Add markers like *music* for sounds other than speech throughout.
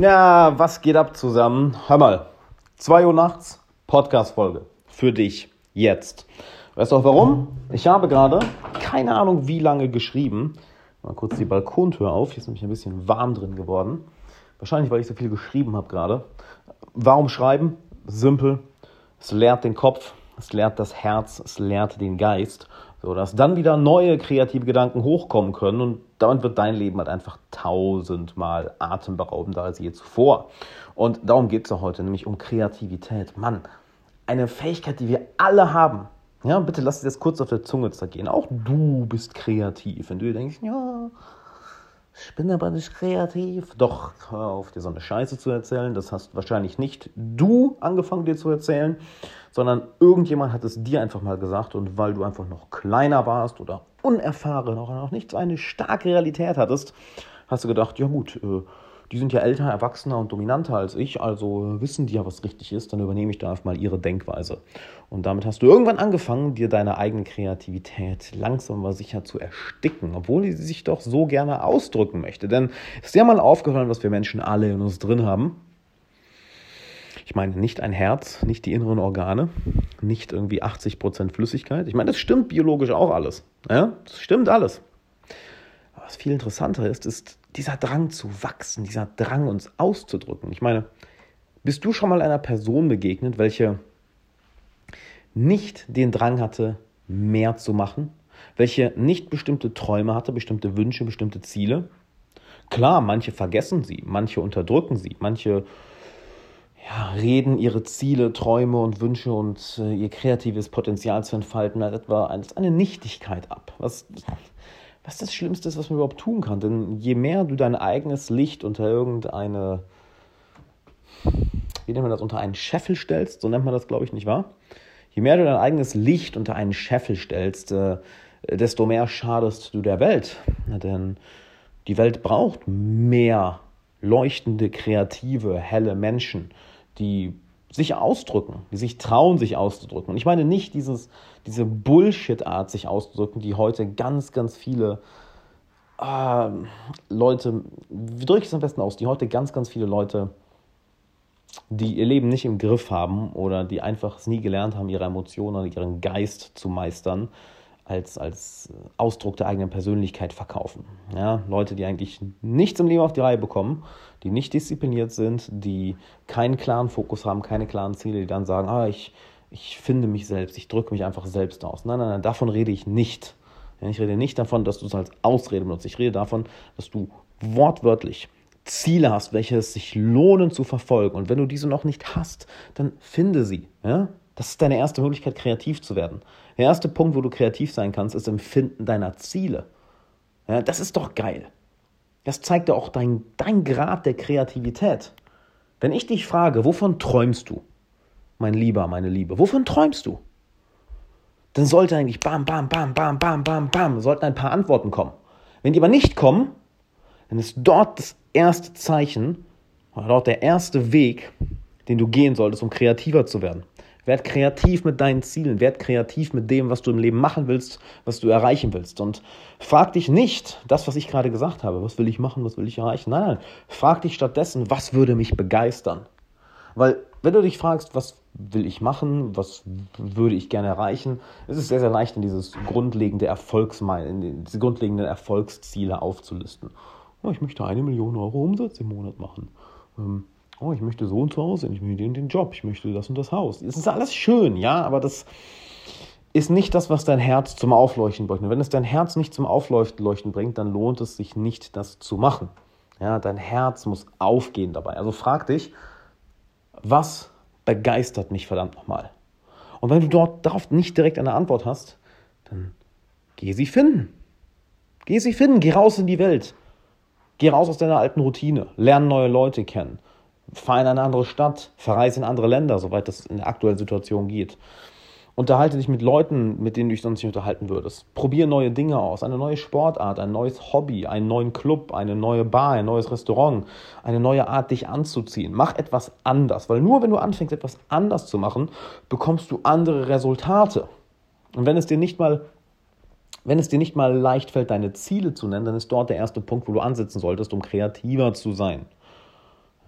Ja, was geht ab zusammen? Hör mal, 2 Uhr nachts, Podcast-Folge. Für dich, jetzt. Weißt du auch warum? Ich habe gerade keine Ahnung wie lange geschrieben. Mal kurz die Balkontür auf. Hier ist nämlich ein bisschen warm drin geworden. Wahrscheinlich, weil ich so viel geschrieben habe gerade. Warum schreiben? Simpel. Es leert den Kopf, es leert das Herz, es leert den Geist. So, dass dann wieder neue kreative Gedanken hochkommen können und damit wird dein Leben halt einfach tausendmal atemberaubender als je zuvor. Und darum geht es ja heute, nämlich um Kreativität. Mann, eine Fähigkeit, die wir alle haben. Ja, bitte lass dir das kurz auf der Zunge zergehen. Auch du bist kreativ. Wenn du dir denkst, ja, ich bin aber nicht kreativ. Doch, hör auf, dir so eine Scheiße zu erzählen. Das hast wahrscheinlich nicht du angefangen, dir zu erzählen, sondern irgendjemand hat es dir einfach mal gesagt und weil du einfach noch kleiner warst oder unerfahren oder noch nicht so eine starke Realität hattest, hast du gedacht, ja gut, äh, die sind ja älter, erwachsener und dominanter als ich, also wissen die ja, was richtig ist, dann übernehme ich da einfach mal ihre Denkweise. Und damit hast du irgendwann angefangen, dir deine eigene Kreativität langsam aber sicher zu ersticken, obwohl sie sich doch so gerne ausdrücken möchte. Denn ist dir mal aufgefallen, was wir Menschen alle in uns drin haben? Ich meine nicht ein Herz, nicht die inneren Organe, nicht irgendwie 80% Flüssigkeit. Ich meine, das stimmt biologisch auch alles. Ja? Das stimmt alles. Aber was viel interessanter ist, ist dieser Drang zu wachsen, dieser Drang uns auszudrücken. Ich meine, bist du schon mal einer Person begegnet, welche nicht den Drang hatte, mehr zu machen, welche nicht bestimmte Träume hatte, bestimmte Wünsche, bestimmte Ziele? Klar, manche vergessen sie, manche unterdrücken sie, manche ja, reden ihre Ziele, Träume und Wünsche und äh, ihr kreatives Potenzial zu entfalten als etwa als eine Nichtigkeit ab. Was, was das Schlimmste ist, was man überhaupt tun kann. Denn je mehr du dein eigenes Licht unter irgendeine, wie nennt man das, unter einen Scheffel stellst, so nennt man das, glaube ich, nicht wahr? Je mehr du dein eigenes Licht unter einen Scheffel stellst, äh, desto mehr schadest du der Welt. Denn die Welt braucht mehr leuchtende, kreative, helle Menschen die sich ausdrücken, die sich trauen, sich auszudrücken. Und ich meine nicht dieses, diese Bullshit-Art, sich auszudrücken, die heute ganz, ganz viele äh, Leute, wie drücke ich es am besten aus, die heute ganz, ganz viele Leute, die ihr Leben nicht im Griff haben oder die einfach es nie gelernt haben, ihre Emotionen, ihren Geist zu meistern, als, als Ausdruck der eigenen Persönlichkeit verkaufen. Ja, Leute, die eigentlich nichts im Leben auf die Reihe bekommen, die nicht diszipliniert sind, die keinen klaren Fokus haben, keine klaren Ziele, die dann sagen, ah, ich, ich finde mich selbst, ich drücke mich einfach selbst aus. Nein, nein, nein, davon rede ich nicht. Ich rede nicht davon, dass du es als Ausrede benutzt. Ich rede davon, dass du wortwörtlich Ziele hast, welche es sich lohnen zu verfolgen. Und wenn du diese noch nicht hast, dann finde sie. Ja? Das ist deine erste Möglichkeit, kreativ zu werden. Der erste Punkt, wo du kreativ sein kannst, ist im Finden deiner Ziele. Ja, das ist doch geil. Das zeigt ja auch dein, dein Grad der Kreativität. Wenn ich dich frage, wovon träumst du, mein Lieber, meine Liebe, wovon träumst du? Dann sollte eigentlich bam, bam, bam, bam, bam, bam, bam, sollten ein paar Antworten kommen. Wenn die aber nicht kommen, dann ist dort das erste Zeichen, oder dort der erste Weg, den du gehen solltest, um kreativer zu werden. Werd kreativ mit deinen Zielen, werd kreativ mit dem, was du im Leben machen willst, was du erreichen willst. Und frag dich nicht das, was ich gerade gesagt habe, was will ich machen, was will ich erreichen. Nein, nein, frag dich stattdessen, was würde mich begeistern. Weil wenn du dich fragst, was will ich machen, was würde ich gerne erreichen, ist es sehr, sehr leicht, in dieses grundlegende Erfolgsmeil, in diese grundlegenden Erfolgsziele aufzulisten. Oh, ich möchte eine Million Euro Umsatz im Monat machen. Ähm, oh, ich möchte so und so aussehen, ich möchte den, den Job, ich möchte das und das Haus. Es ist alles schön, ja, aber das ist nicht das, was dein Herz zum Aufleuchten bringt. Und wenn es dein Herz nicht zum Aufleuchten bringt, dann lohnt es sich nicht, das zu machen. Ja, dein Herz muss aufgehen dabei. Also frag dich, was begeistert mich verdammt nochmal? Und wenn du dort darauf nicht direkt eine Antwort hast, dann geh sie finden. Geh sie finden, geh raus in die Welt. Geh raus aus deiner alten Routine, lerne neue Leute kennen, fahr in eine andere Stadt, verreise in andere Länder, soweit das in der aktuellen Situation geht. Unterhalte dich mit Leuten, mit denen du dich sonst nicht unterhalten würdest. Probiere neue Dinge aus, eine neue Sportart, ein neues Hobby, einen neuen Club, eine neue Bar, ein neues Restaurant, eine neue Art, dich anzuziehen. Mach etwas anders, weil nur wenn du anfängst, etwas anders zu machen, bekommst du andere Resultate. Und wenn es dir nicht mal wenn es dir nicht mal leicht fällt, deine Ziele zu nennen, dann ist dort der erste Punkt, wo du ansetzen solltest, um kreativer zu sein.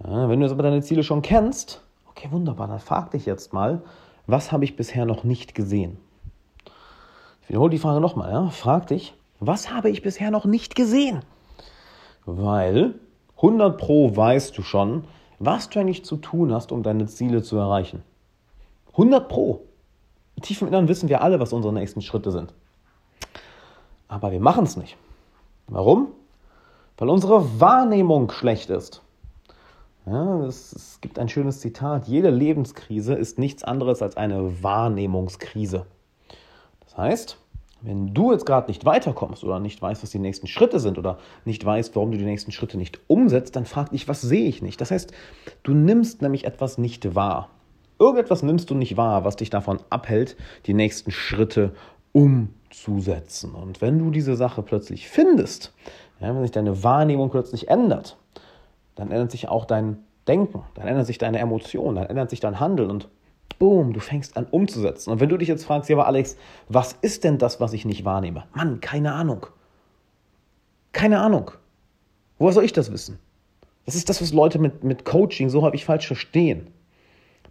Ja, wenn du jetzt aber deine Ziele schon kennst, okay, wunderbar, dann frag dich jetzt mal, was habe ich bisher noch nicht gesehen? Ich wiederhole die Frage nochmal, ja? frag dich, was habe ich bisher noch nicht gesehen? Weil 100 Pro weißt du schon, was du eigentlich zu tun hast, um deine Ziele zu erreichen. 100 Pro. Tief im Inneren wissen wir alle, was unsere nächsten Schritte sind. Aber wir machen es nicht. Warum? Weil unsere Wahrnehmung schlecht ist. Ja, es, es gibt ein schönes Zitat. Jede Lebenskrise ist nichts anderes als eine Wahrnehmungskrise. Das heißt, wenn du jetzt gerade nicht weiterkommst oder nicht weißt, was die nächsten Schritte sind oder nicht weißt, warum du die nächsten Schritte nicht umsetzt, dann frag dich, was sehe ich nicht? Das heißt, du nimmst nämlich etwas nicht wahr. Irgendetwas nimmst du nicht wahr, was dich davon abhält, die nächsten Schritte umzusetzen. Und wenn du diese Sache plötzlich findest, ja, wenn sich deine Wahrnehmung plötzlich ändert, dann ändert sich auch dein Denken, dann ändert sich deine Emotionen, dann ändert sich dein Handeln und boom, du fängst an umzusetzen. Und wenn du dich jetzt fragst, ja, aber Alex, was ist denn das, was ich nicht wahrnehme? Mann, keine Ahnung. Keine Ahnung. Woher soll ich das wissen? Das ist das, was Leute mit, mit Coaching so häufig falsch verstehen.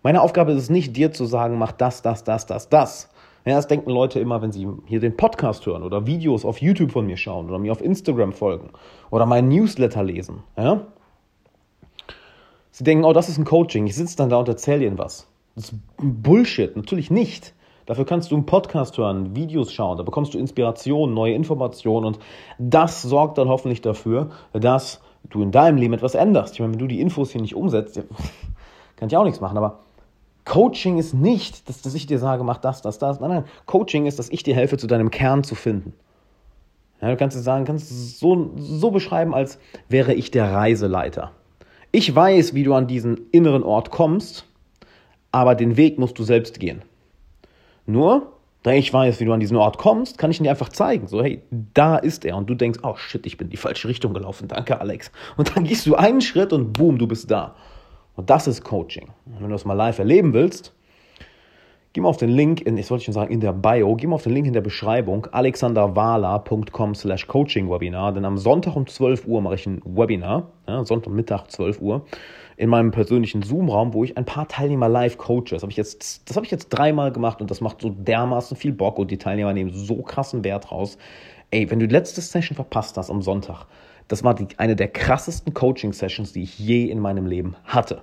Meine Aufgabe ist es nicht, dir zu sagen, mach das, das, das, das, das. Ja, das denken Leute immer, wenn sie hier den Podcast hören oder Videos auf YouTube von mir schauen oder mir auf Instagram folgen oder meinen Newsletter lesen. Ja? Sie denken, oh, das ist ein Coaching. Ich sitze dann da und erzähle ihnen was. Das ist Bullshit. Natürlich nicht. Dafür kannst du einen Podcast hören, Videos schauen, da bekommst du Inspiration, neue Informationen und das sorgt dann hoffentlich dafür, dass du in deinem Leben etwas änderst. Ich meine, wenn du die Infos hier nicht umsetzt, *laughs* kann ich auch nichts machen, aber Coaching ist nicht, dass, dass ich dir sage, mach das, das, das. Nein, nein. Coaching ist, dass ich dir helfe, zu deinem Kern zu finden. Ja, du kannst es sagen, kannst es so, so beschreiben, als wäre ich der Reiseleiter. Ich weiß, wie du an diesen inneren Ort kommst, aber den Weg musst du selbst gehen. Nur, da ich weiß, wie du an diesen Ort kommst, kann ich ihn dir einfach zeigen. So, hey, da ist er. Und du denkst, oh shit, ich bin die falsche Richtung gelaufen. Danke, Alex. Und dann gehst du einen Schritt und boom, du bist da. Und das ist Coaching. Und wenn du das mal live erleben willst, Geh mal auf den Link, in, ich sollte schon sagen, in der Bio, geh mal auf den Link in der Beschreibung, alexanderwala.com slash Coaching-Webinar, denn am Sonntag um 12 Uhr mache ich ein Webinar, ja, Sonntagmittag 12 Uhr, in meinem persönlichen Zoom-Raum, wo ich ein paar Teilnehmer live coache. Das habe ich, jetzt, hab ich jetzt dreimal gemacht und das macht so dermaßen viel Bock und die Teilnehmer nehmen so krassen Wert raus. Ey, wenn du die letzte Session verpasst hast am Sonntag, das war die, eine der krassesten Coaching-Sessions, die ich je in meinem Leben hatte.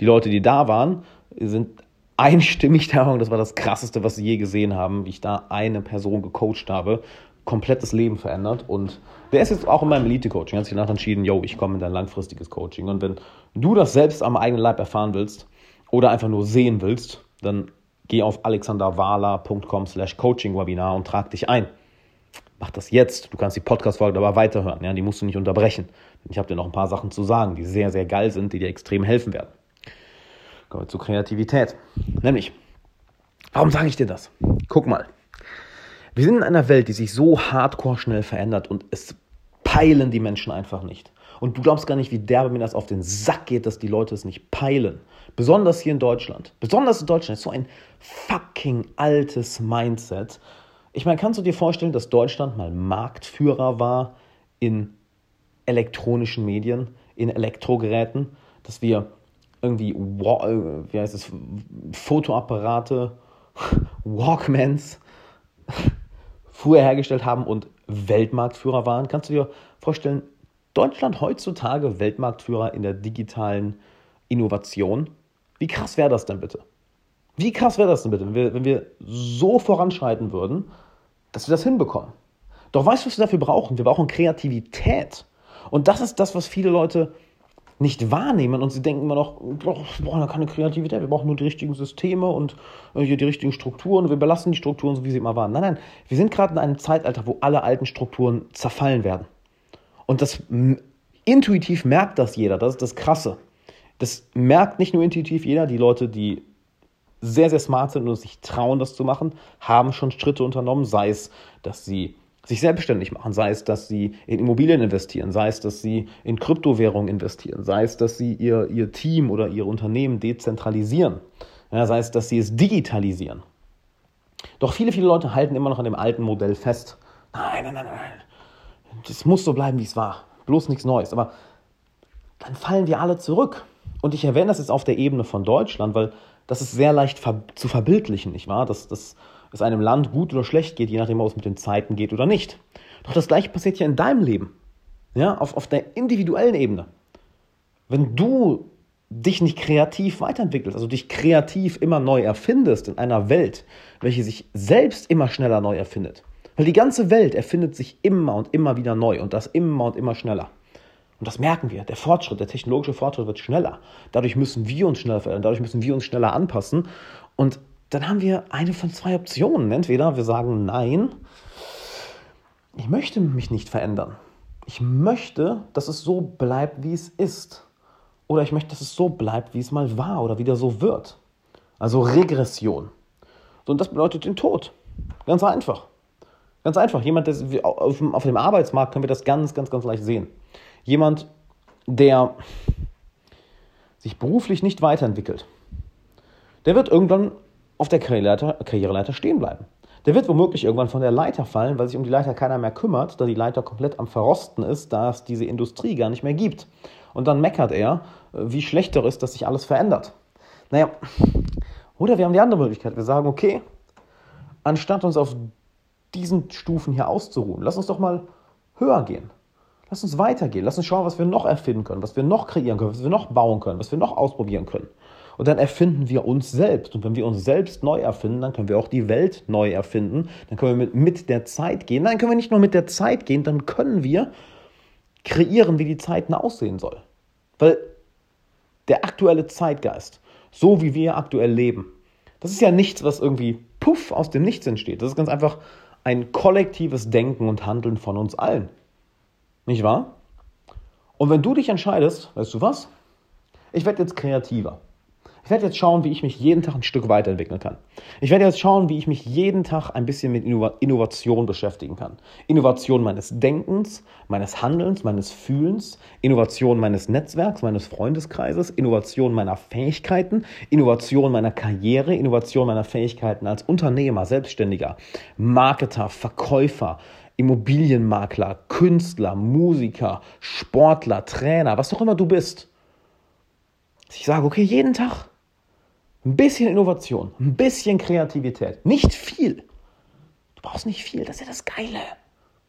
Die Leute, die da waren, sind einstimmig der Meinung, das war das Krasseste, was sie je gesehen haben, wie ich da eine Person gecoacht habe, komplettes Leben verändert und der ist jetzt auch in meinem Elite-Coaching, hat sich danach entschieden, yo, ich komme in dein langfristiges Coaching und wenn du das selbst am eigenen Leib erfahren willst oder einfach nur sehen willst, dann geh auf alexanderwala.com slash coaching-webinar und trag dich ein. Mach das jetzt. Du kannst die Podcast-Folge aber weiterhören. Ja? Die musst du nicht unterbrechen. Ich habe dir noch ein paar Sachen zu sagen, die sehr, sehr geil sind, die dir extrem helfen werden. Kommen wir zur Kreativität. Nämlich, warum sage ich dir das? Guck mal. Wir sind in einer Welt, die sich so hardcore schnell verändert und es peilen die Menschen einfach nicht. Und du glaubst gar nicht, wie derbe mir das auf den Sack geht, dass die Leute es nicht peilen. Besonders hier in Deutschland. Besonders in Deutschland ist so ein fucking altes Mindset. Ich meine, kannst du dir vorstellen, dass Deutschland mal Marktführer war in elektronischen Medien, in Elektrogeräten, dass wir irgendwie, wie heißt es, Fotoapparate, *laughs* Walkmans *laughs* früher hergestellt haben und Weltmarktführer waren. Kannst du dir vorstellen, Deutschland heutzutage Weltmarktführer in der digitalen Innovation? Wie krass wäre das denn bitte? Wie krass wäre das denn bitte, wenn wir, wenn wir so voranschreiten würden, dass wir das hinbekommen? Doch weißt du, was wir dafür brauchen? Wir brauchen Kreativität. Und das ist das, was viele Leute nicht wahrnehmen und sie denken immer noch, wir brauchen keine Kreativität, wir brauchen nur die richtigen Systeme und äh, hier die richtigen Strukturen wir belassen die Strukturen so, wie sie immer waren. Nein, nein, wir sind gerade in einem Zeitalter, wo alle alten Strukturen zerfallen werden. Und das intuitiv merkt das jeder, das ist das Krasse. Das merkt nicht nur intuitiv jeder, die Leute, die sehr, sehr smart sind und sich trauen, das zu machen, haben schon Schritte unternommen, sei es, dass sie sich selbstständig machen, sei es, dass sie in Immobilien investieren, sei es, dass sie in Kryptowährungen investieren, sei es, dass sie ihr, ihr Team oder ihr Unternehmen dezentralisieren, ja, sei es, dass sie es digitalisieren. Doch viele, viele Leute halten immer noch an dem alten Modell fest. Nein, nein, nein, nein. Das muss so bleiben, wie es war. Bloß nichts Neues. Aber dann fallen wir alle zurück. Und ich erwähne das jetzt auf der Ebene von Deutschland, weil das ist sehr leicht zu verbildlichen, nicht wahr? Dass, dass es einem Land gut oder schlecht geht, je nachdem, ob es mit den Zeiten geht oder nicht. Doch das gleiche passiert ja in deinem Leben. Ja, auf, auf der individuellen Ebene. Wenn du dich nicht kreativ weiterentwickelst, also dich kreativ immer neu erfindest in einer Welt, welche sich selbst immer schneller neu erfindet. Weil die ganze Welt erfindet sich immer und immer wieder neu und das immer und immer schneller. Und das merken wir. Der Fortschritt, der technologische Fortschritt wird schneller. Dadurch müssen wir uns schneller verändern, dadurch müssen wir uns schneller anpassen. Und dann haben wir eine von zwei Optionen. Entweder wir sagen, nein, ich möchte mich nicht verändern. Ich möchte, dass es so bleibt, wie es ist. Oder ich möchte, dass es so bleibt, wie es mal war oder wieder so wird. Also Regression. Und das bedeutet den Tod. Ganz einfach. Ganz einfach. Jemand, der auf dem Arbeitsmarkt können wir das ganz, ganz, ganz leicht sehen. Jemand, der sich beruflich nicht weiterentwickelt, der wird irgendwann auf der Karriereleiter, Karriereleiter stehen bleiben. Der wird womöglich irgendwann von der Leiter fallen, weil sich um die Leiter keiner mehr kümmert, da die Leiter komplett am Verrosten ist, da es diese Industrie gar nicht mehr gibt. Und dann meckert er, wie schlecht er ist, dass sich alles verändert. Naja, oder wir haben die andere Möglichkeit. Wir sagen, okay, anstatt uns auf diesen Stufen hier auszuruhen, lass uns doch mal höher gehen. Lass uns weitergehen. Lass uns schauen, was wir noch erfinden können, was wir noch kreieren können, was wir noch bauen können, was wir noch ausprobieren können. Und dann erfinden wir uns selbst. Und wenn wir uns selbst neu erfinden, dann können wir auch die Welt neu erfinden. Dann können wir mit, mit der Zeit gehen. Dann können wir nicht nur mit der Zeit gehen, dann können wir kreieren, wie die Zeit aussehen soll. Weil der aktuelle Zeitgeist, so wie wir aktuell leben, das ist ja nichts, was irgendwie puff aus dem Nichts entsteht. Das ist ganz einfach ein kollektives Denken und Handeln von uns allen. Nicht wahr? Und wenn du dich entscheidest, weißt du was? Ich werde jetzt kreativer. Ich werde jetzt schauen, wie ich mich jeden Tag ein Stück weiterentwickeln kann. Ich werde jetzt schauen, wie ich mich jeden Tag ein bisschen mit Innovation beschäftigen kann. Innovation meines Denkens, meines Handelns, meines Fühlens, Innovation meines Netzwerks, meines Freundeskreises, Innovation meiner Fähigkeiten, Innovation meiner Karriere, Innovation meiner Fähigkeiten als Unternehmer, Selbstständiger, Marketer, Verkäufer, Immobilienmakler, Künstler, Musiker, Sportler, Trainer, was auch immer du bist. Ich sage, okay, jeden Tag ein bisschen Innovation, ein bisschen Kreativität. Nicht viel. Du brauchst nicht viel, das ist ja das Geile.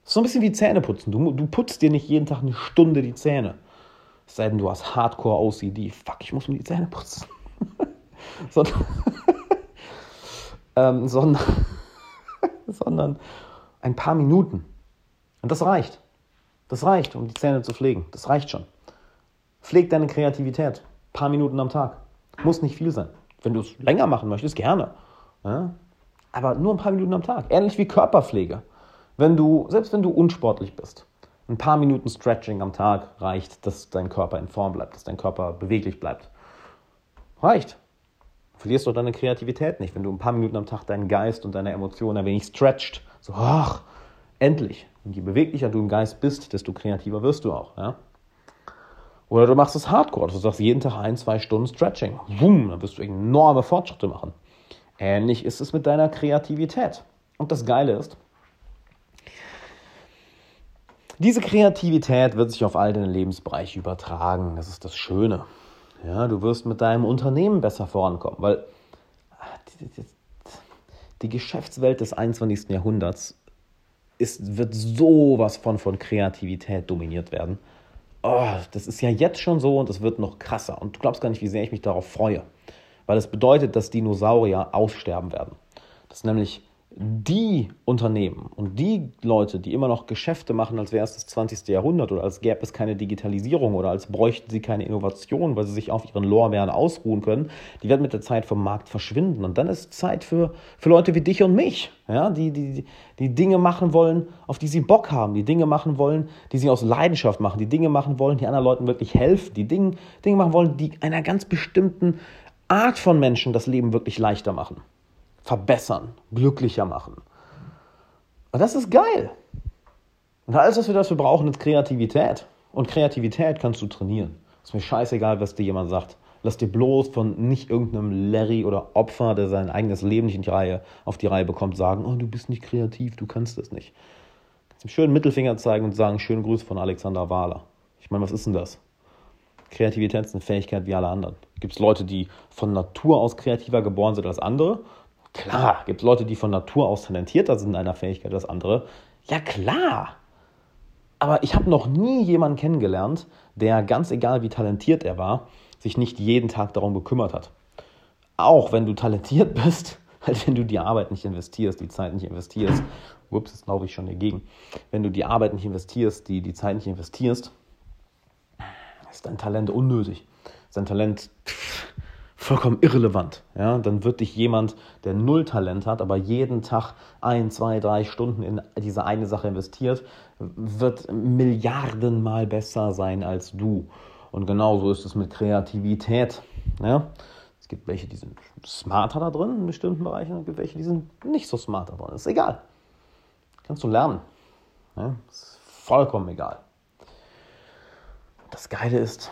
Das ist so ein bisschen wie Zähneputzen. Du, du putzt dir nicht jeden Tag eine Stunde die Zähne. Es sei denn, du hast Hardcore-OCD. Fuck, ich muss mir die Zähne putzen. *laughs* sondern, *laughs* ähm, sondern, *laughs* sondern ein paar Minuten. Und das reicht. Das reicht, um die Zähne zu pflegen. Das reicht schon. Pfleg deine Kreativität. Ein paar Minuten am Tag. Muss nicht viel sein. Wenn du es länger machen möchtest, gerne. Ja? Aber nur ein paar Minuten am Tag. Ähnlich wie Körperpflege. Wenn du, selbst wenn du unsportlich bist, ein paar Minuten Stretching am Tag reicht, dass dein Körper in Form bleibt, dass dein Körper beweglich bleibt. Reicht. Verlierst du deine Kreativität nicht, wenn du ein paar Minuten am Tag deinen Geist und deine Emotionen ein wenig stretcht. So, ach, endlich. Und je beweglicher du im Geist bist, desto kreativer wirst du auch. Ja? Oder du machst es hardcore, du sagst jeden Tag ein, zwei Stunden Stretching. Boom, dann wirst du enorme Fortschritte machen. Ähnlich ist es mit deiner Kreativität. Und das Geile ist, diese Kreativität wird sich auf all deine Lebensbereiche übertragen. Das ist das Schöne. Ja, du wirst mit deinem Unternehmen besser vorankommen, weil die, die, die Geschäftswelt des 21. Jahrhunderts ist, wird sowas von, von Kreativität dominiert werden oh, das ist ja jetzt schon so und es wird noch krasser. Und du glaubst gar nicht, wie sehr ich mich darauf freue. Weil es das bedeutet, dass Dinosaurier aussterben werden. Das nämlich die Unternehmen und die Leute, die immer noch Geschäfte machen, als wäre es das 20. Jahrhundert oder als gäbe es keine Digitalisierung oder als bräuchten sie keine Innovation, weil sie sich auf ihren Lorbeeren ausruhen können, die werden mit der Zeit vom Markt verschwinden. Und dann ist Zeit für, für Leute wie dich und mich, ja, die, die, die Dinge machen wollen, auf die sie Bock haben, die Dinge machen wollen, die sie aus Leidenschaft machen, die Dinge machen wollen, die anderen Leuten wirklich helfen, die Dinge, Dinge machen wollen, die einer ganz bestimmten Art von Menschen das Leben wirklich leichter machen verbessern, glücklicher machen. Und das ist geil. Und alles, was wir dafür brauchen, ist Kreativität. Und Kreativität kannst du trainieren. Ist mir scheißegal, was dir jemand sagt. Lass dir bloß von nicht irgendeinem Larry oder Opfer, der sein eigenes Leben nicht in die Reihe, auf die Reihe bekommt, sagen, oh, du bist nicht kreativ, du kannst das nicht. Kannst ihm schönen Mittelfinger zeigen und sagen, schönen Gruß von Alexander Wahler. Ich meine, was ist denn das? Kreativität ist eine Fähigkeit wie alle anderen. Gibt es Leute, die von Natur aus kreativer geboren sind als andere? Klar. Gibt es Leute, die von Natur aus talentierter sind in einer Fähigkeit als andere? Ja, klar. Aber ich habe noch nie jemanden kennengelernt, der, ganz egal wie talentiert er war, sich nicht jeden Tag darum gekümmert hat. Auch wenn du talentiert *laughs* bist, halt wenn du die Arbeit nicht investierst, die Zeit nicht investierst, ups, jetzt laufe ich schon dagegen, wenn du die Arbeit nicht investierst, die, die Zeit nicht investierst, ist dein Talent unnötig. Ist dein Talent vollkommen irrelevant. Ja? Dann wird dich jemand, der null Talent hat, aber jeden Tag ein, zwei, drei Stunden in diese eine Sache investiert, wird Milliardenmal besser sein als du. Und genauso ist es mit Kreativität. Ja? Es gibt welche, die sind smarter da drin in bestimmten Bereichen, und es gibt welche, die sind nicht so smarter drin. Ist egal. Kannst du lernen. Ja? Ist vollkommen egal. Das Geile ist,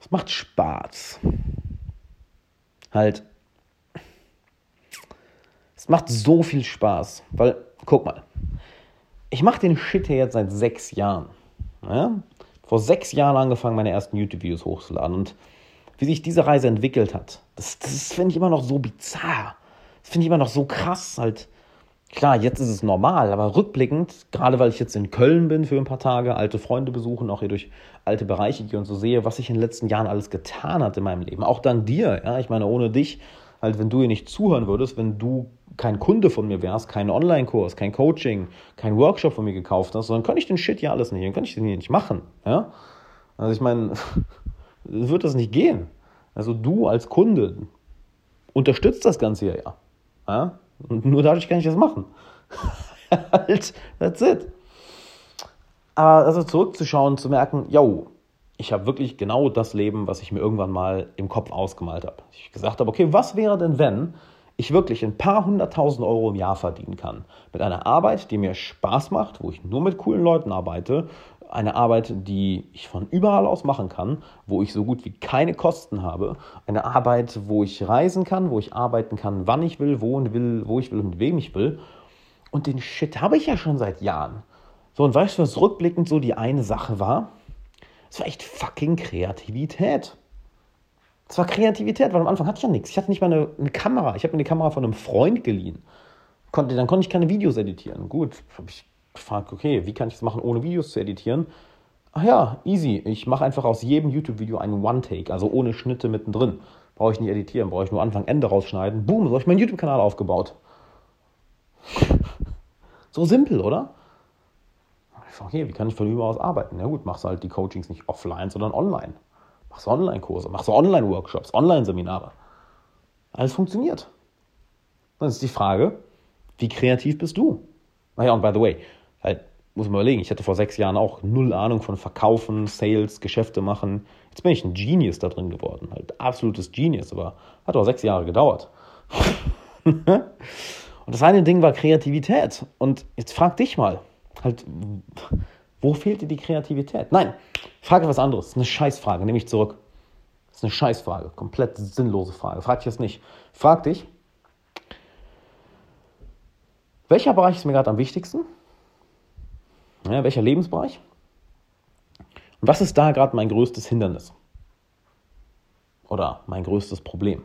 es macht Spaß. Halt, es macht so viel Spaß, weil, guck mal, ich mache den Shit hier jetzt seit sechs Jahren. Ja? Vor sechs Jahren angefangen, meine ersten YouTube-Videos hochzuladen und wie sich diese Reise entwickelt hat, das, das finde ich immer noch so bizarr. Das finde ich immer noch so krass, halt Klar, jetzt ist es normal, aber rückblickend, gerade weil ich jetzt in Köln bin für ein paar Tage, alte Freunde besuchen, auch hier durch alte Bereiche gehe und so sehe, was sich in den letzten Jahren alles getan hat in meinem Leben. Auch dank dir, ja. Ich meine, ohne dich, halt, wenn du hier nicht zuhören würdest, wenn du kein Kunde von mir wärst, kein Online-Kurs, kein Coaching, kein Workshop von mir gekauft hast, dann könnte ich den Shit ja alles nicht, dann könnte ich den hier nicht machen, ja. Also ich meine, *laughs* wird das nicht gehen. Also du als Kunde unterstützt das Ganze ja. ja? Und nur dadurch kann ich das machen. *laughs* halt, that's it. Aber also zurückzuschauen, zu merken, yo, ich habe wirklich genau das Leben, was ich mir irgendwann mal im Kopf ausgemalt habe. Ich gesagt habe, okay, was wäre denn, wenn ich wirklich ein paar hunderttausend Euro im Jahr verdienen kann? Mit einer Arbeit, die mir Spaß macht, wo ich nur mit coolen Leuten arbeite eine Arbeit, die ich von überall aus machen kann, wo ich so gut wie keine Kosten habe, eine Arbeit, wo ich reisen kann, wo ich arbeiten kann, wann ich will, wo und will, wo ich will und mit wem ich will. Und den Shit habe ich ja schon seit Jahren. So, und weißt du, was rückblickend so die eine Sache war? Es war echt fucking Kreativität. Es war Kreativität, weil am Anfang hatte ich ja nichts. Ich hatte nicht mal eine, eine Kamera. Ich habe mir die Kamera von einem Freund geliehen. Konnte, dann konnte ich keine Videos editieren. Gut, habe ich gefragt, okay, wie kann ich das machen, ohne Videos zu editieren? Ach ja, easy. Ich mache einfach aus jedem YouTube-Video einen One-Take, also ohne Schnitte mittendrin. Brauche ich nicht editieren, brauche ich nur Anfang, Ende rausschneiden. Boom, so habe ich meinen YouTube-Kanal aufgebaut. *laughs* so simpel, oder? Frage, okay, wie kann ich von überall aus arbeiten? Ja gut, machst halt die Coachings nicht offline, sondern online. Machst Online-Kurse, machst Online-Workshops, Online-Seminare. Alles funktioniert. Dann ist die Frage, wie kreativ bist du? Naja, und by the way, Halt, muss man überlegen, ich hatte vor sechs Jahren auch null Ahnung von Verkaufen, Sales, Geschäfte machen. Jetzt bin ich ein Genius da drin geworden. Halt absolutes Genius, aber hat auch sechs Jahre gedauert. *laughs* Und das eine Ding war Kreativität. Und jetzt frag dich mal, halt, wo fehlt dir die Kreativität? Nein, frage was anderes. Ist eine Scheißfrage, nehme ich zurück. Das ist eine Scheißfrage, komplett sinnlose Frage. Frag dich das nicht. Frag dich, welcher Bereich ist mir gerade am wichtigsten? Ja, welcher Lebensbereich? Und was ist da gerade mein größtes Hindernis? Oder mein größtes Problem?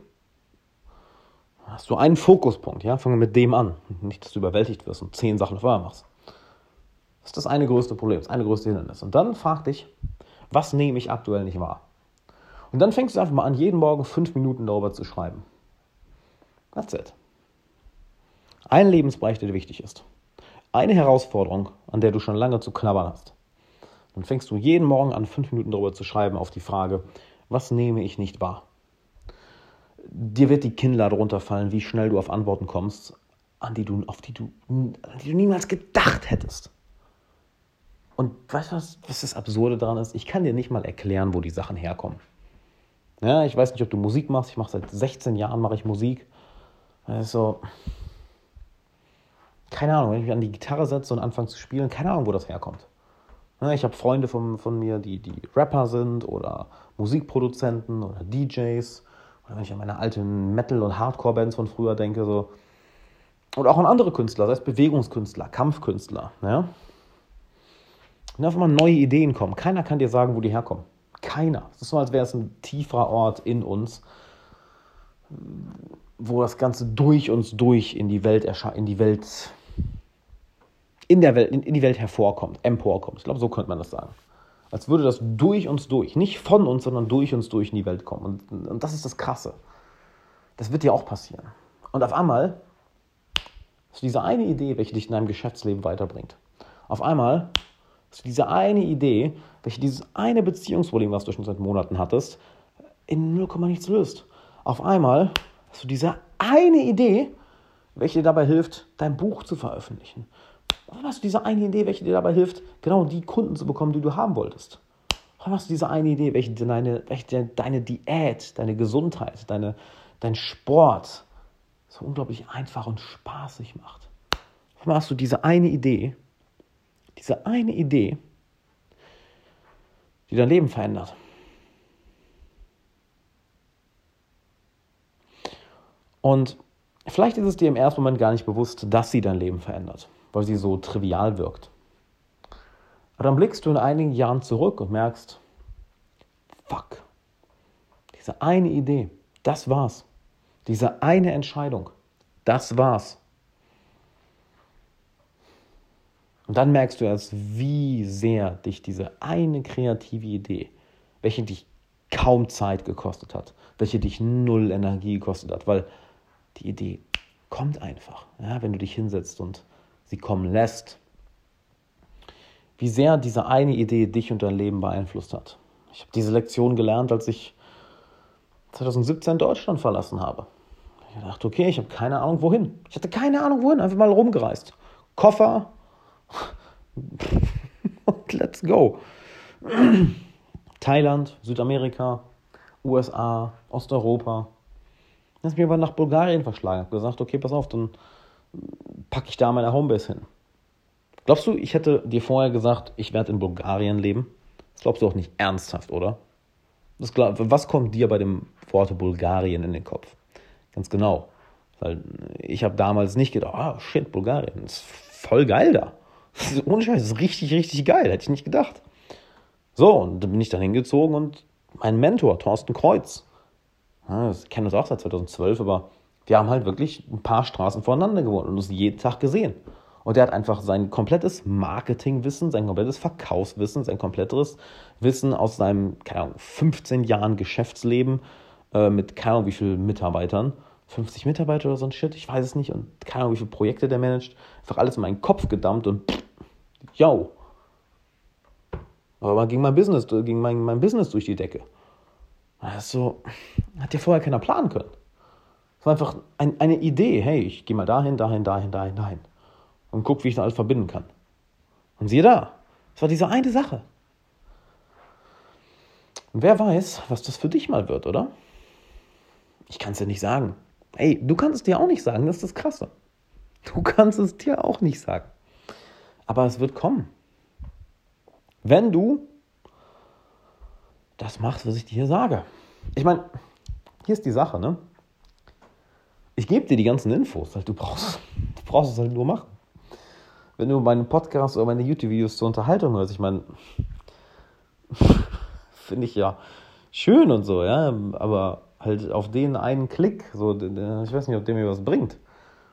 Hast du einen Fokuspunkt, ja? Fange mit dem an. Nicht, dass du überwältigt wirst und zehn Sachen vorher machst. Das ist das eine größte Problem, das eine größte Hindernis. Und dann frag dich, was nehme ich aktuell nicht wahr? Und dann fängst du einfach mal an, jeden Morgen fünf Minuten darüber zu schreiben. That's it. Ein Lebensbereich, der dir wichtig ist eine Herausforderung, an der du schon lange zu knabbern hast. Dann fängst du jeden Morgen an, fünf Minuten darüber zu schreiben auf die Frage, was nehme ich nicht wahr? Dir wird die Kinnlade runterfallen, wie schnell du auf Antworten kommst, an die du, auf die du, an die du niemals gedacht hättest. Und weißt du, was, was das Absurde daran ist? Ich kann dir nicht mal erklären, wo die Sachen herkommen. Ja, ich weiß nicht, ob du Musik machst. Ich mache seit 16 Jahren mache ich Musik. Also, keine Ahnung, wenn ich mich an die Gitarre setze und anfange zu spielen, keine Ahnung, wo das herkommt. Ich habe Freunde von, von mir, die, die Rapper sind oder Musikproduzenten oder DJs. Oder wenn ich an meine alten Metal- und Hardcore-Bands von früher denke, so. Und auch an andere Künstler, sei es Bewegungskünstler, Kampfkünstler. Ja? Und einfach mal neue Ideen kommen. Keiner kann dir sagen, wo die herkommen. Keiner. Es ist so, als wäre es ein tieferer Ort in uns, wo das Ganze durch uns durch in die Welt in die Welt in der Welt in, die Welt hervorkommt, emporkommt. Ich glaube, so könnte man das sagen. Als würde das durch uns durch, nicht von uns, sondern durch uns durch in die Welt kommen. Und, und das ist das Krasse. Das wird dir auch passieren. Und auf einmal du diese eine Idee, welche dich in deinem Geschäftsleben weiterbringt. Auf einmal du diese eine Idee, welche dieses eine Beziehungsproblem, was du schon seit Monaten hattest, in 0, nichts löst. Auf einmal hast du diese eine Idee, welche dir dabei hilft, dein Buch zu veröffentlichen. Warum hast du diese eine Idee, welche dir dabei hilft, genau die Kunden zu bekommen, die du haben wolltest? Warum hast du diese eine Idee, welche deine, welche deine Diät, deine Gesundheit, deine, dein Sport so unglaublich einfach und spaßig macht? Warum hast du diese eine Idee, diese eine Idee, die dein Leben verändert? Und vielleicht ist es dir im ersten Moment gar nicht bewusst, dass sie dein Leben verändert, weil sie so trivial wirkt. Aber dann blickst du in einigen Jahren zurück und merkst, fuck, diese eine Idee, das war's. Diese eine Entscheidung, das war's. Und dann merkst du erst, wie sehr dich diese eine kreative Idee, welche dich kaum Zeit gekostet hat, welche dich null Energie gekostet hat, weil die Idee kommt einfach, ja, wenn du dich hinsetzt und sie kommen lässt. Wie sehr diese eine Idee dich und dein Leben beeinflusst hat. Ich habe diese Lektion gelernt, als ich 2017 Deutschland verlassen habe. Ich dachte, okay, ich habe keine Ahnung wohin. Ich hatte keine Ahnung wohin, einfach mal rumgereist. Koffer *laughs* und let's go. Thailand, Südamerika, USA, Osteuropa, dann ist mir aber nach Bulgarien verschlagen. Ich habe gesagt, okay, pass auf, dann packe ich da meine Homebase hin. Glaubst du, ich hätte dir vorher gesagt, ich werde in Bulgarien leben? Das glaubst du auch nicht ernsthaft, oder? Das, was kommt dir bei dem Wort Bulgarien in den Kopf? Ganz genau. Weil ich habe damals nicht gedacht, ah, oh, shit, Bulgarien, das ist voll geil da. Das ist, ohne Scheiß, das ist richtig, richtig geil, hätte ich nicht gedacht. So, und dann bin ich dann hingezogen und mein Mentor, Thorsten Kreuz, ja, ich kenne uns auch seit 2012, aber wir haben halt wirklich ein paar Straßen voneinander gewohnt und uns jeden Tag gesehen. Und er hat einfach sein komplettes Marketingwissen, sein komplettes Verkaufswissen, sein komplettes Wissen aus seinem, keine Ahnung, 15 Jahren Geschäftsleben äh, mit, keine Ahnung, wie vielen Mitarbeitern, 50 Mitarbeiter oder so ein Shit, ich weiß es nicht, und keine Ahnung, wie viele Projekte der managt, einfach alles in meinen Kopf gedammt und pff, yo. Aber ging mein Business, ging mein, mein Business durch die Decke. Also, hat ja vorher keiner planen können. Es war einfach ein, eine Idee, hey, ich gehe mal dahin, dahin, dahin, dahin, dahin. Und guck, wie ich das alles verbinden kann. Und siehe da, es war diese eine Sache. Und wer weiß, was das für dich mal wird, oder? Ich kann es dir nicht sagen. Hey, du kannst es dir auch nicht sagen, das ist das Krasse. Du kannst es dir auch nicht sagen. Aber es wird kommen. Wenn du das machst, was ich dir hier sage. Ich meine, hier ist die Sache, ne? Ich gebe dir die ganzen Infos, halt, du brauchst, du brauchst es halt nur machen. Wenn du meinen Podcast oder meine YouTube-Videos zur Unterhaltung hörst, ich meine, *laughs* finde ich ja schön und so, ja, aber halt auf den einen Klick, so, ich weiß nicht, ob der mir was bringt.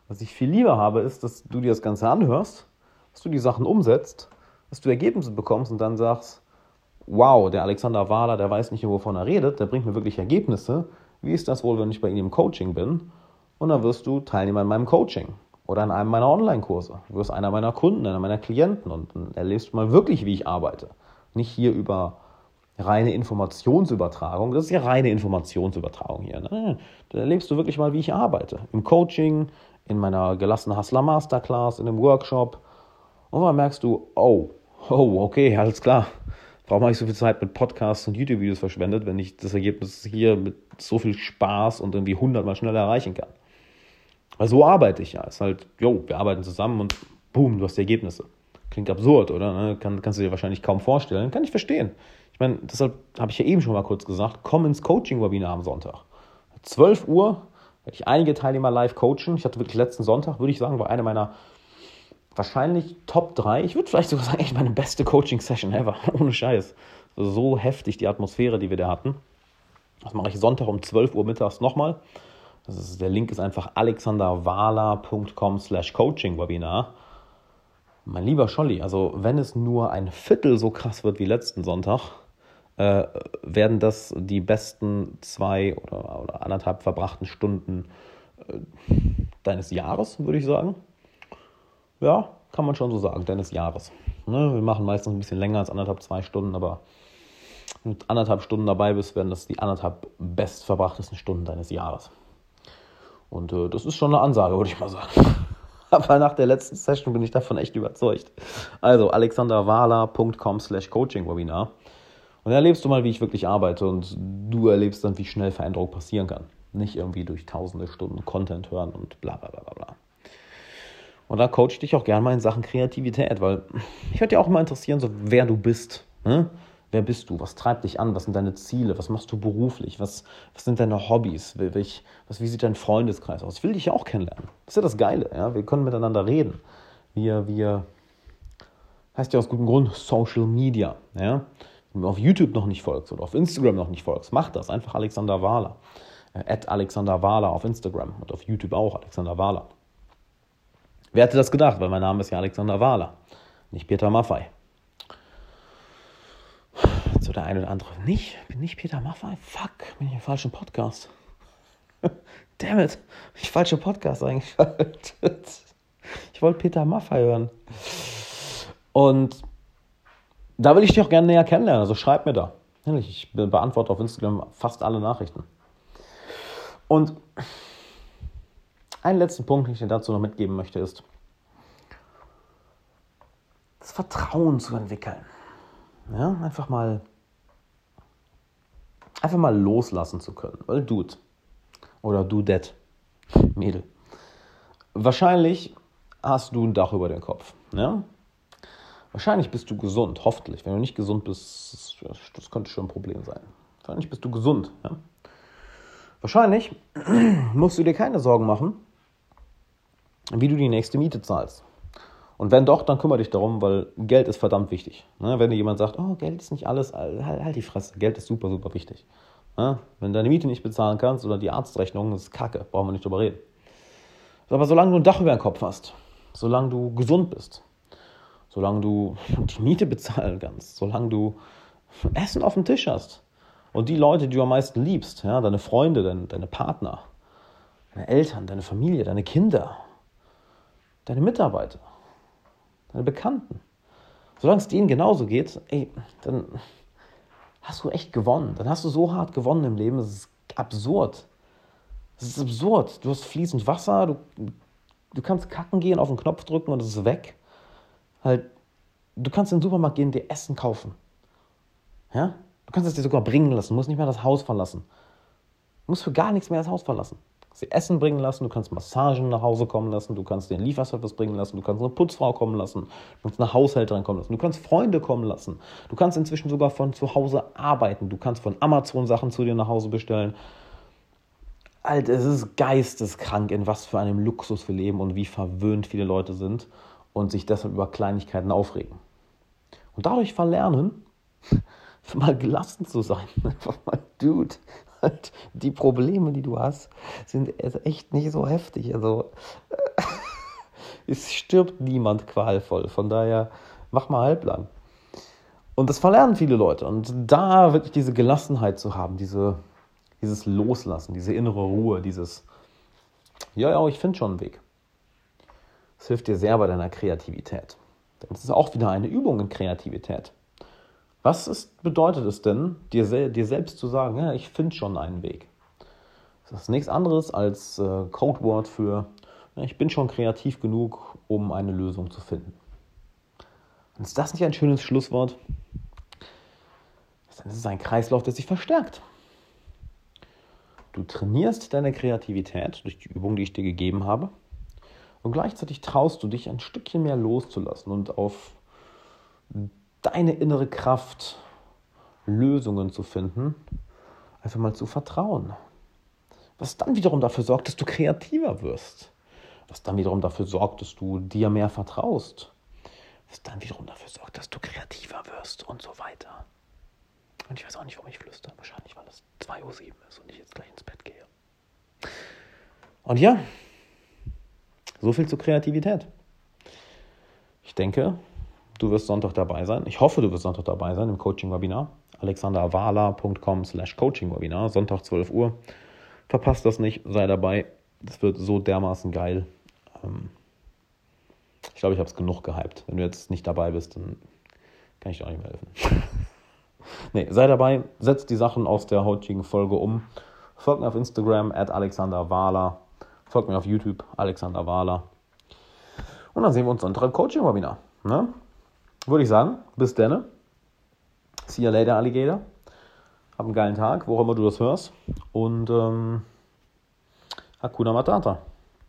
Was ich viel lieber habe, ist, dass du dir das Ganze anhörst, dass du die Sachen umsetzt, dass du Ergebnisse bekommst und dann sagst, wow, der Alexander Wahler, der weiß nicht, wovon er redet, der bringt mir wirklich Ergebnisse. Wie ist das wohl, wenn ich bei ihm im Coaching bin? Und dann wirst du Teilnehmer in meinem Coaching oder in einem meiner Online-Kurse. Du wirst einer meiner Kunden, einer meiner Klienten und dann erlebst du mal wirklich, wie ich arbeite. Nicht hier über reine Informationsübertragung. Das ist ja reine Informationsübertragung hier. Ne? Da erlebst du wirklich mal, wie ich arbeite. Im Coaching, in meiner gelassenen Hustler Masterclass, in einem Workshop. Und dann merkst du, oh, oh, okay, alles klar. Warum habe ich so viel Zeit mit Podcasts und YouTube-Videos verschwendet, wenn ich das Ergebnis hier mit so viel Spaß und irgendwie hundertmal schneller erreichen kann? Weil so arbeite ich ja. Es ist halt, jo, wir arbeiten zusammen und boom, du hast die Ergebnisse. Klingt absurd, oder? Ne? Kann, kannst du dir wahrscheinlich kaum vorstellen. Kann ich verstehen. Ich meine, deshalb habe ich ja eben schon mal kurz gesagt, komm ins Coaching-Webinar am Sonntag. 12 Uhr werde ich einige Teilnehmer live coachen. Ich hatte wirklich letzten Sonntag, würde ich sagen, war eine meiner wahrscheinlich Top 3. Ich würde vielleicht sogar sagen, echt meine beste Coaching-Session ever. *laughs* Ohne Scheiß. So heftig die Atmosphäre, die wir da hatten. Das mache ich Sonntag um 12 Uhr mittags nochmal. Das ist, der Link ist einfach alexanderwala.com slash coaching-webinar. Mein lieber Scholli, also wenn es nur ein Viertel so krass wird wie letzten Sonntag, äh, werden das die besten zwei oder, oder anderthalb verbrachten Stunden äh, deines Jahres, würde ich sagen. Ja, kann man schon so sagen, deines Jahres. Ne? Wir machen meistens ein bisschen länger als anderthalb, zwei Stunden, aber mit anderthalb Stunden dabei bist, werden das die anderthalb bestverbrachtesten Stunden deines Jahres. Und äh, das ist schon eine Ansage, würde ich mal sagen. *laughs* Aber nach der letzten Session bin ich davon echt überzeugt. Also alexanderwala.com slash coaching-webinar. Und da erlebst du mal, wie ich wirklich arbeite und du erlebst dann, wie schnell Veränderung passieren kann. Nicht irgendwie durch tausende Stunden Content hören und bla bla bla bla. Und da coach ich dich auch gerne mal in Sachen Kreativität, weil ich würde dir auch immer interessieren, so wer du bist. Ne? Wer bist du? Was treibt dich an? Was sind deine Ziele? Was machst du beruflich? Was, was sind deine Hobbys? Welch, was, wie sieht dein Freundeskreis aus? Ich will dich ja auch kennenlernen. Das ist ja das Geile. Ja? Wir können miteinander reden. Wir, wir, heißt ja aus gutem Grund Social Media. Ja? Wenn du auf YouTube noch nicht folgst oder auf Instagram noch nicht folgst, mach das. Einfach Alexander Wahler. Äh, Alexander Wahler auf Instagram und auf YouTube auch Alexander Wahler. Wer hätte das gedacht? Weil mein Name ist ja Alexander Wahler, nicht Peter Maffei. Der eine oder andere. Nicht? Bin nicht Peter Maffei? Fuck, bin ich im falschen Podcast. *laughs* Damn it, ich falsche Podcast eingeschaltet. *laughs* Ich wollte Peter Maffei hören. Und da will ich dich auch gerne näher kennenlernen, also schreib mir da. Ich beantworte auf Instagram fast alle Nachrichten. Und einen letzten Punkt, den ich dir dazu noch mitgeben möchte, ist, das Vertrauen zu entwickeln. Ja, einfach mal, einfach mal loslassen zu können. Weil Dude oder du that, Mädel. Wahrscheinlich hast du ein Dach über den Kopf. Ja? Wahrscheinlich bist du gesund, hoffentlich. Wenn du nicht gesund bist, das könnte schon ein Problem sein. Wahrscheinlich bist du gesund. Ja? Wahrscheinlich *clears throat* musst du dir keine Sorgen machen, wie du die nächste Miete zahlst. Und wenn doch, dann kümmere dich darum, weil Geld ist verdammt wichtig. Ne? Wenn dir jemand sagt, oh, Geld ist nicht alles, halt, halt die Fresse, Geld ist super, super wichtig. Ne? Wenn du deine Miete nicht bezahlen kannst oder die Arztrechnung, das ist kacke, brauchen wir nicht drüber reden. Aber solange du ein Dach über den Kopf hast, solange du gesund bist, solange du die Miete bezahlen kannst, solange du Essen auf dem Tisch hast und die Leute, die du am meisten liebst, ja, deine Freunde, deine, deine Partner, deine Eltern, deine Familie, deine Kinder, deine Mitarbeiter, deine Bekannten. Solange es denen genauso geht, ey, dann hast du echt gewonnen. Dann hast du so hart gewonnen im Leben, das ist absurd. Das ist absurd. Du hast fließend Wasser, du, du kannst kacken gehen, auf den Knopf drücken und es ist weg. Halt, du kannst in den Supermarkt gehen, dir Essen kaufen. Ja? Du kannst es dir sogar bringen lassen, du musst nicht mehr das Haus verlassen. Du musst für gar nichts mehr das Haus verlassen sie Essen bringen lassen, du kannst Massagen nach Hause kommen lassen, du kannst den Lieferservice bringen lassen, du kannst eine Putzfrau kommen lassen, du kannst eine Haushälterin kommen lassen, du kannst Freunde kommen lassen, du kannst inzwischen sogar von zu Hause arbeiten, du kannst von Amazon Sachen zu dir nach Hause bestellen. Alter, es ist geisteskrank, in was für einem Luxus wir leben und wie verwöhnt viele Leute sind und sich deshalb über Kleinigkeiten aufregen. Und dadurch verlernen, *laughs* mal gelassen zu sein. *laughs* Einfach mal, Dude, halt die Probleme, die du hast, sind echt nicht so heftig. Also *laughs* es stirbt niemand qualvoll. Von daher mach mal halblang. Und das verlernen viele Leute. Und da wirklich diese Gelassenheit zu haben, diese, dieses Loslassen, diese innere Ruhe, dieses, ja, ja, ich finde schon einen Weg. Das hilft dir sehr bei deiner Kreativität. Denn es ist auch wieder eine Übung in Kreativität. Was ist, bedeutet es denn, dir, dir selbst zu sagen, ja, ich finde schon einen Weg? Das ist nichts anderes als äh, Codewort für, ja, ich bin schon kreativ genug, um eine Lösung zu finden. Und ist das nicht ein schönes Schlusswort? Dann ist es ein Kreislauf, der sich verstärkt. Du trainierst deine Kreativität durch die Übung, die ich dir gegeben habe. Und gleichzeitig traust du dich ein Stückchen mehr loszulassen und auf deine innere Kraft, Lösungen zu finden, einfach mal zu vertrauen. Was dann wiederum dafür sorgt, dass du kreativer wirst. Was dann wiederum dafür sorgt, dass du dir mehr vertraust. Was dann wiederum dafür sorgt, dass du kreativer wirst und so weiter. Und ich weiß auch nicht, warum ich flüstere. Wahrscheinlich, weil es 2.07 Uhr ist und ich jetzt gleich ins Bett gehe. Und ja, so viel zur Kreativität. Ich denke, du wirst Sonntag dabei sein. Ich hoffe, du wirst Sonntag dabei sein im Coaching-Webinar. alexanderwala.com slash Coaching-Webinar, Sonntag 12 Uhr. Verpasst das nicht, sei dabei. Das wird so dermaßen geil. Ähm, ich glaube, ich habe es genug gehypt. Wenn du jetzt nicht dabei bist, dann kann ich dir auch nicht mehr helfen. *laughs* nee, sei dabei, setz die Sachen aus der heutigen Folge um. Folgt mir auf Instagram, at Alexander Wahler. Folgt mir auf YouTube, Alexander Wahler. Und dann sehen wir uns Sonntag im Coaching-Webinar. Ne? Würde ich sagen, bis dann. See you later, Alligator. Hab einen geilen Tag, wo auch immer du das hörst. Und ähm, Hakuna Matata.